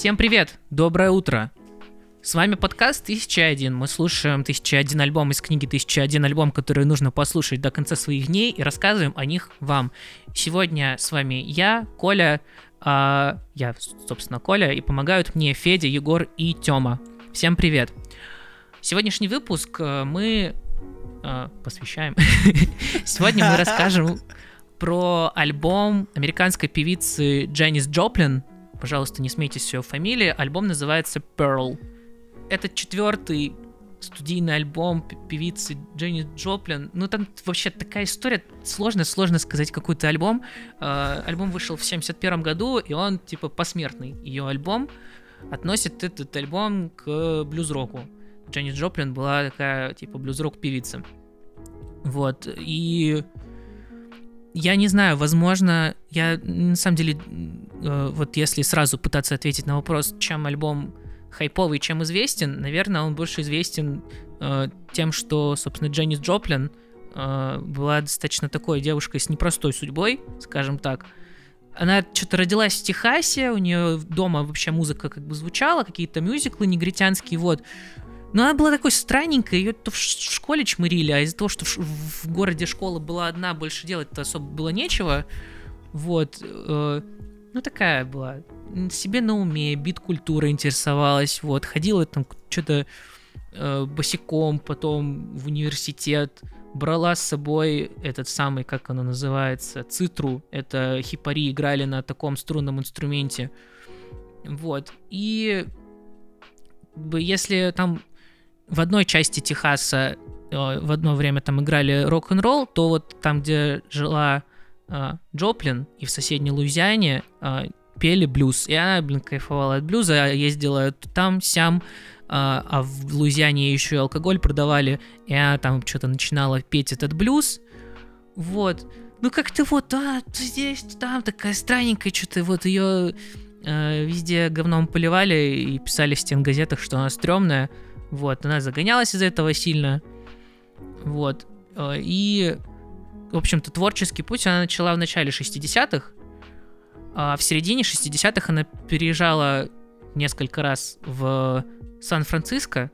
Всем привет! Доброе утро! С вами подкаст 1001. Мы слушаем 1001 альбом из книги 1001 альбом, который нужно послушать до конца своих дней и рассказываем о них вам. Сегодня с вами я, Коля, а, я, собственно, Коля, и помогают мне Федя, Егор и Тёма. Всем привет! Сегодняшний выпуск э, мы э, посвящаем. Сегодня мы расскажем про альбом американской певицы Дженнис Джоплин. Пожалуйста, не смейтесь с ее фамилии. Альбом называется Pearl. Это четвертый студийный альбом певицы Дженни Джоплин. Ну, там вообще такая история. Сложно, сложно сказать какой-то альбом. Э, альбом вышел в 71 году, и он, типа, посмертный. Ее альбом относит этот альбом к блюз-року. Дженни Джоплин была такая, типа, блюз-рок певица. Вот, и я не знаю, возможно, я на самом деле, э, вот если сразу пытаться ответить на вопрос, чем альбом хайповый, чем известен, наверное, он больше известен э, тем, что, собственно, Дженнис Джоплин э, была достаточно такой девушкой с непростой судьбой, скажем так. Она что-то родилась в Техасе, у нее дома вообще музыка как бы звучала, какие-то мюзиклы негритянские, вот. Но она была такой странненькой, ее то в школе чмырили, а из-за того, что в, в городе школа была одна, больше делать-то особо было нечего. Вот. Э, ну, такая была. Себе на уме, бит-культура интересовалась, вот. Ходила там что-то э, босиком, потом в университет. Брала с собой этот самый, как оно называется, цитру. Это хипари играли на таком струнном инструменте. Вот. И если там в одной части Техаса э, в одно время там играли рок-н-ролл, то вот там, где жила э, Джоплин и в соседней Луизиане э, пели блюз. И она, блин, кайфовала от блюза, ездила там, сям, а в Луизиане еще и алкоголь продавали, и она там что-то начинала петь этот блюз. Вот. Ну как-то вот, а, здесь, там такая странненькая, что-то вот ее э, везде говном поливали и писали в стенгазетах, что она стрёмная. Вот, она загонялась из-за этого сильно. Вот. Э, и, в общем-то, творческий путь она начала в начале 60-х, а в середине 60-х она переезжала несколько раз в Сан-Франциско,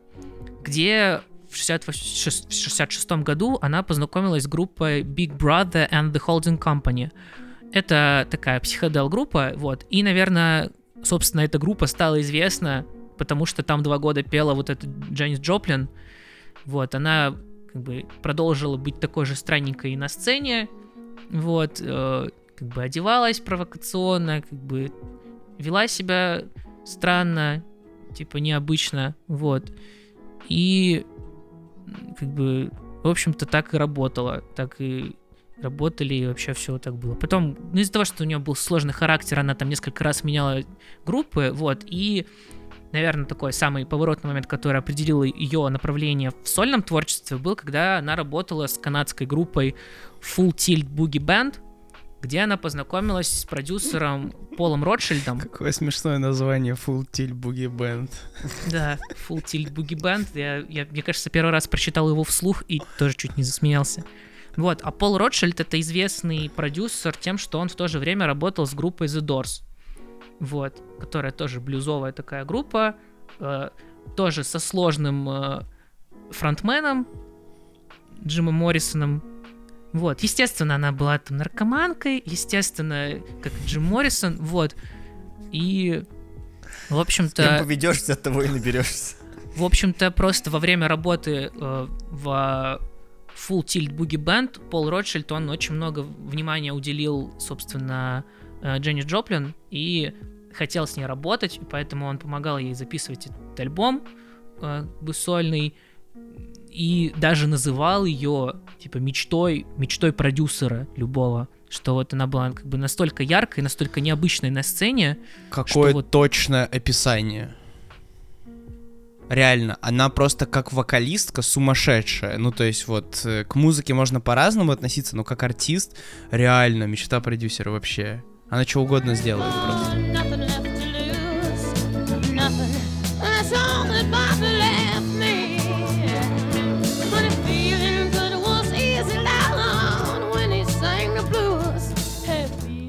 где в 66 году она познакомилась с группой Big Brother and the Holding Company. Это такая психодел-группа, вот, и, наверное, собственно, эта группа стала известна потому что там два года пела вот эта Дженнис Джоплин. Вот, она как бы продолжила быть такой же странненькой и на сцене. Вот, э, как бы одевалась провокационно, как бы вела себя странно, типа необычно, вот. И как бы, в общем-то, так и работала, так и работали, и вообще все так было. Потом, ну, из-за того, что у нее был сложный характер, она там несколько раз меняла группы, вот, и наверное, такой самый поворотный момент, который определил ее направление в сольном творчестве, был, когда она работала с канадской группой Full Tilt Boogie Band, где она познакомилась с продюсером Полом Ротшильдом. Какое смешное название Full Tilt Boogie Band. Да, Full Tilt Boogie Band. Я, я, мне кажется, первый раз прочитал его вслух и тоже чуть не засмеялся. Вот, а Пол Ротшильд это известный продюсер тем, что он в то же время работал с группой The Doors вот, которая тоже блюзовая такая группа, э, тоже со сложным э, фронтменом Джимом Моррисоном. Вот, естественно, она была там наркоманкой, естественно, как Джим Моррисон, вот. И, в общем-то... С кем поведешься, от того и наберешься. В общем-то, просто во время работы э, в Full Tilt Boogie Band Пол Ротшильд, он очень много внимания уделил, собственно, э, Дженни Джоплин и хотел с ней работать, поэтому он помогал ей записывать этот альбом э, сольный и даже называл ее типа мечтой, мечтой продюсера любого, что вот она была как бы настолько яркой, настолько необычной на сцене. Какое вот... точное описание. Реально, она просто как вокалистка сумасшедшая. Ну, то есть вот э, к музыке можно по-разному относиться, но как артист реально мечта продюсера вообще. Она что угодно сделает просто.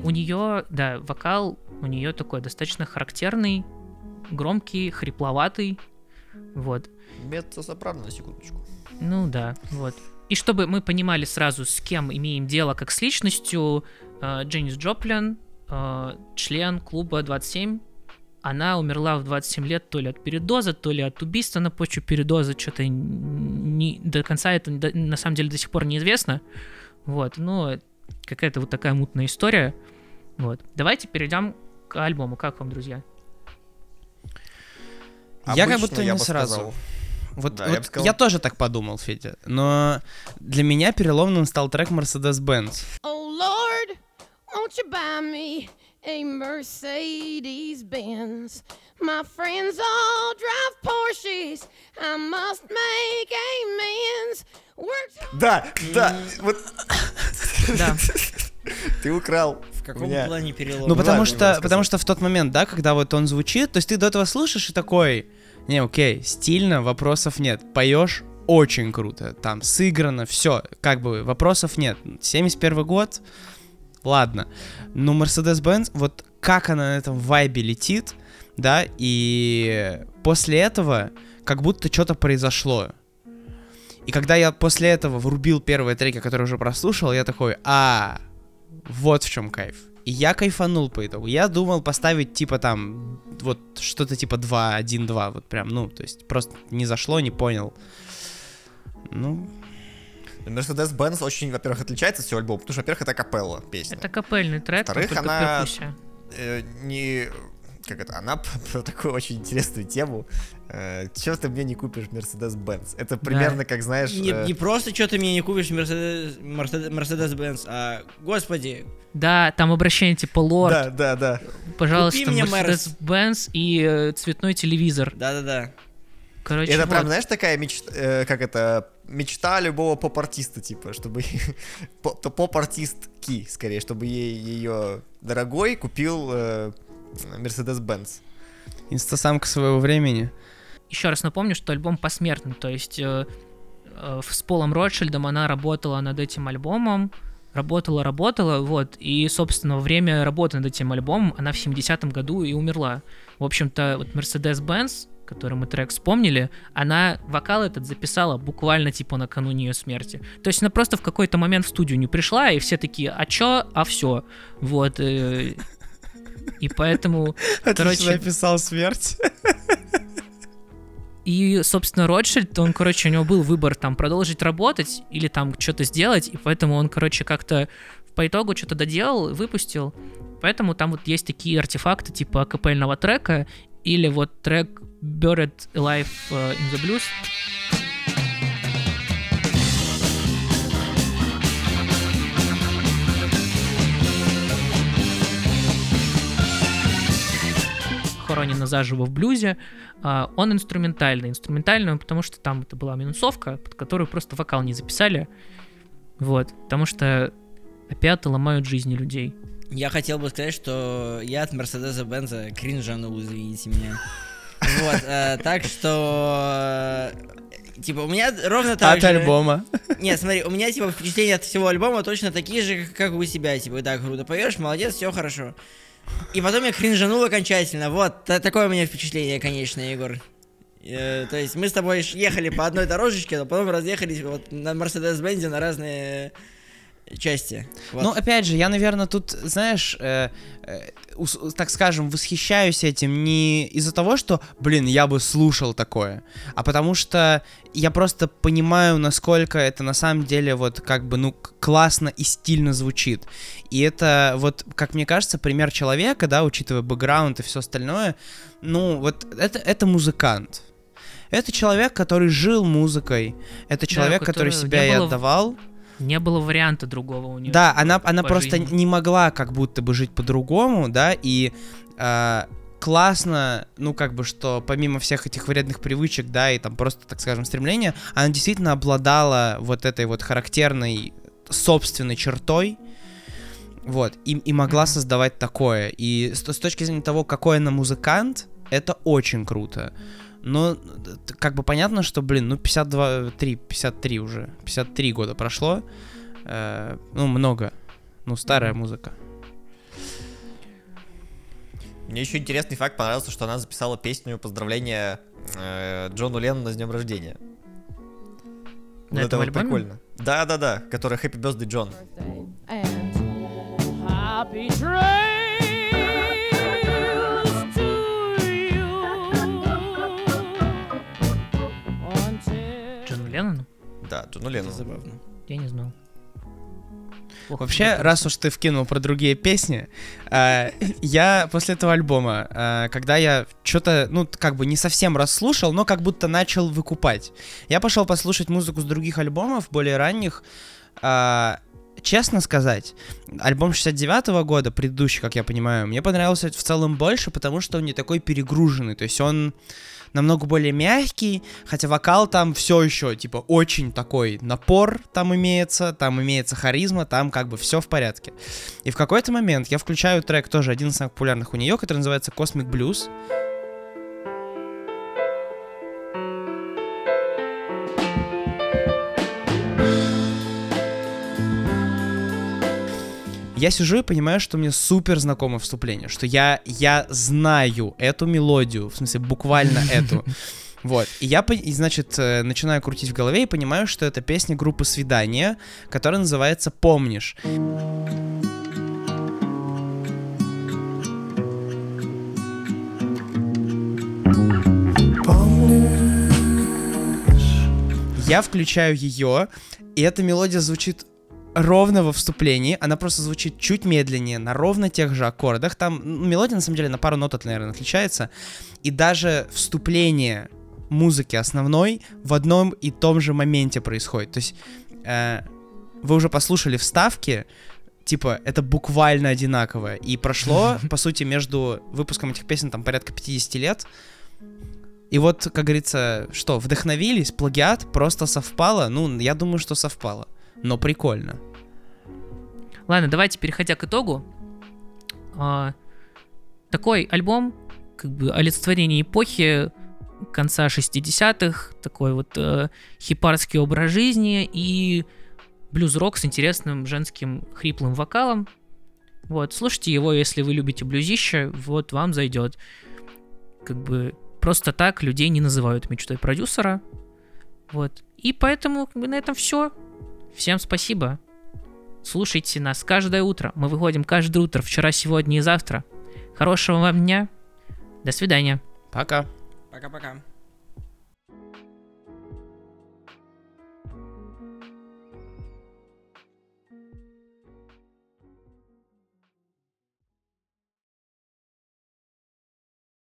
У нее, да, вокал у нее такой достаточно характерный, громкий, хрипловатый. Вот. Меццо-сопрано, на секундочку. Ну да, вот. И чтобы мы понимали сразу, с кем имеем дело как с личностью, э, Дженнис Джоплин, член клуба 27, она умерла в 27 лет то ли от передоза, то ли от убийства на почве передоза, что-то не, до конца это до- на самом деле до сих пор неизвестно. Вот, но какая-то вот такая мутная история. Вот. Давайте перейдем к альбому. Как вам, друзья? Я как Обычно будто я не сразу. сказал. Вот, Да, вот я я, сказал- тоже так подумал, Федя. Но для меня переломным стал трек Mercedes-Benz. You buy me a Mercedes Benz? My friends all drive Porsches. I must make amends. Worked Да, да, вот Да. ты украл. В каком Меня- плане перелом? Ну, потому ладно, что, потому что в тот момент, да, когда вот он звучит, то есть ты до этого слышишь и такой, не, окей, стильно, вопросов нет. Поешь очень круто, там сыграно, все, как бы вопросов нет. 71 год, ладно. Но Mercedes-Benz, вот как она на этом вайбе летит, да, и после этого как будто что-то произошло. И когда я после этого врубил первые треки, которые уже прослушал, я такой, а, вот в чем кайф. И я кайфанул по итогу. Я думал поставить типа там вот что-то типа 2, 1, 2, вот прям, ну, то есть просто не зашло, не понял. Ну, Mercedes-Benz очень, во-первых, отличается от всего альбома, потому что, во-первых, это капелла песня. Это капельный трек, Во-вторых, она-. Э, не... Как это? Она про такую очень интересную тему. Э, Чё ты мне не купишь Mercedes-Benz? Это примерно как, знаешь... Не, э, не просто что ты мне не купишь Мерседес- Мерседес- Мерседес-Бенз, а, господи, Да, там обращение типа лорд, Да, да, да. пожалуйста, Купи мне Мерс. Mercedes-Benz и э, цветной телевизор. да-да-да. Короче, это прям, вот. знаешь, такая мечта, э, как это, мечта любого поп-артиста, типа, чтобы по- то поп-артистки, скорее, чтобы ей ее дорогой купил э, Mercedes-Benz. инстасамка своего времени. Еще раз напомню, что альбом посмертный, то есть э, э, с Полом Ротшильдом она работала над этим альбомом, работала, работала, вот, и, собственно, во время работы над этим альбомом она в 70-м году и умерла. В общем-то, вот Mercedes-Benz, который мы трек вспомнили, она вокал этот записала буквально типа накануне ее смерти. То есть она просто в какой-то момент в студию не пришла, и все такие, а чё, а все. Вот. э, И поэтому Короче- описал смерть. И, собственно, Ротшильд, он, короче, у него был выбор там продолжить работать или там что-то сделать, и поэтому он, короче, как-то по итогу что-то доделал, выпустил. Поэтому там вот есть такие артефакты типа акапельного трека или вот трек Buried Alive э, in the Blues. Хоронено заживо в блюзе. А, он инструментальный. Инструментальный, он потому что там это была минусовка, под которую просто вокал не записали. Вот. Потому что опята ломают жизни людей. Я хотел бы сказать, что я от Мерседеса Бенза кринжанул, извините меня. Вот, э, так что... э, Типа, у меня ровно так От же... альбома. Нет, смотри, у меня, типа, впечатления от всего альбома точно такие же, как- у тебя. Типа, да, круто поешь, молодец, все хорошо. И потом я кринжанул окончательно. Вот, та- такое у меня впечатление, конечно, Егор. Э, то есть мы с тобой ехали по одной дорожечке, но потом разъехались вот на Мерседес-Бензе на разные части. Вот. Ну, опять же, я, наверное, тут, знаешь, э, э, ус- так скажем, восхищаюсь этим не из-за того, что, блин, я бы слушал такое, а потому что я просто понимаю, насколько это на самом деле вот как бы, ну, классно и стильно звучит. И это вот, как мне кажется, пример человека, да, учитывая бэкграунд и все остальное, ну, вот это, это музыкант. Это человек, который жил музыкой. Это человек, который которого себя и было в- отдавал. Не было варианта другого у нее. Да, она, она по просто жизни. не могла как будто бы жить по-другому, да, и э, классно, ну, как бы, что помимо всех этих вредных привычек, да, и там просто, так скажем, стремления, она действительно обладала вот этой вот характерной собственной чертой, вот, и, и могла Мгм. создавать такое. И с, с точки зрения того, какой она музыкант, это очень круто. Но т- как бы понятно, что, блин, ну 52, 3, 53 уже, 53 года прошло, э, ну много, ну старая музыка. Мне еще интересный факт понравился, что она записала песню поздравления э, Джону Леннону с днем рождения. На Вот этом вот альбоме? прикольно. Да-да-да, которая Happy Birthday John. And happy Да, Джону Леннону. Забавно. Я не знал. Ох, Вообще, раз уж ты вкинул про другие песни, э, я после этого альбома, э, когда я что-то, ну, как бы не совсем расслушал, но как будто начал выкупать, я пошел послушать музыку с других альбомов, более ранних. Э, честно сказать, альбом 69 года, предыдущий, как я понимаю, мне понравился в целом больше, потому что он не такой перегруженный, то есть он намного более мягкий, хотя вокал там все еще, типа, очень такой напор там имеется, там имеется харизма, там как бы все в порядке. И в какой-то момент я включаю трек, тоже один из самых популярных у нее, который называется Cosmic Blues. Я сижу и понимаю, что мне супер знакомо вступление, что я, я знаю эту мелодию, в смысле буквально эту. Вот, и я, и, значит, э, начинаю крутить в голове и понимаю, что это песня группы «Свидание», которая называется «Помнишь». Я включаю ее, и эта мелодия звучит ровно во вступлении, она просто звучит чуть медленнее, на ровно тех же аккордах. Там ну, мелодия, на самом деле, на пару нот, от, наверное, отличается. И даже вступление музыки основной в одном и том же моменте происходит. То есть э, вы уже послушали вставки, типа, это буквально одинаково. И прошло, по сути, между выпуском этих песен там порядка 50 лет. И вот, как говорится, что, вдохновились, плагиат просто совпало? Ну, я думаю, что совпало. Но прикольно. Ладно, давайте, переходя к итогу. А, такой альбом, как бы олицетворение эпохи конца 60-х, такой вот э, хипарский образ жизни и блюз-рок с интересным женским хриплым вокалом. Вот, слушайте его, если вы любите блюзище, вот вам зайдет. Как бы просто так людей не называют мечтой продюсера. Вот. И поэтому как бы, на этом все. Всем спасибо. Слушайте нас каждое утро. Мы выходим каждое утро, вчера, сегодня и завтра. Хорошего вам дня. До свидания. Пока. Пока-пока.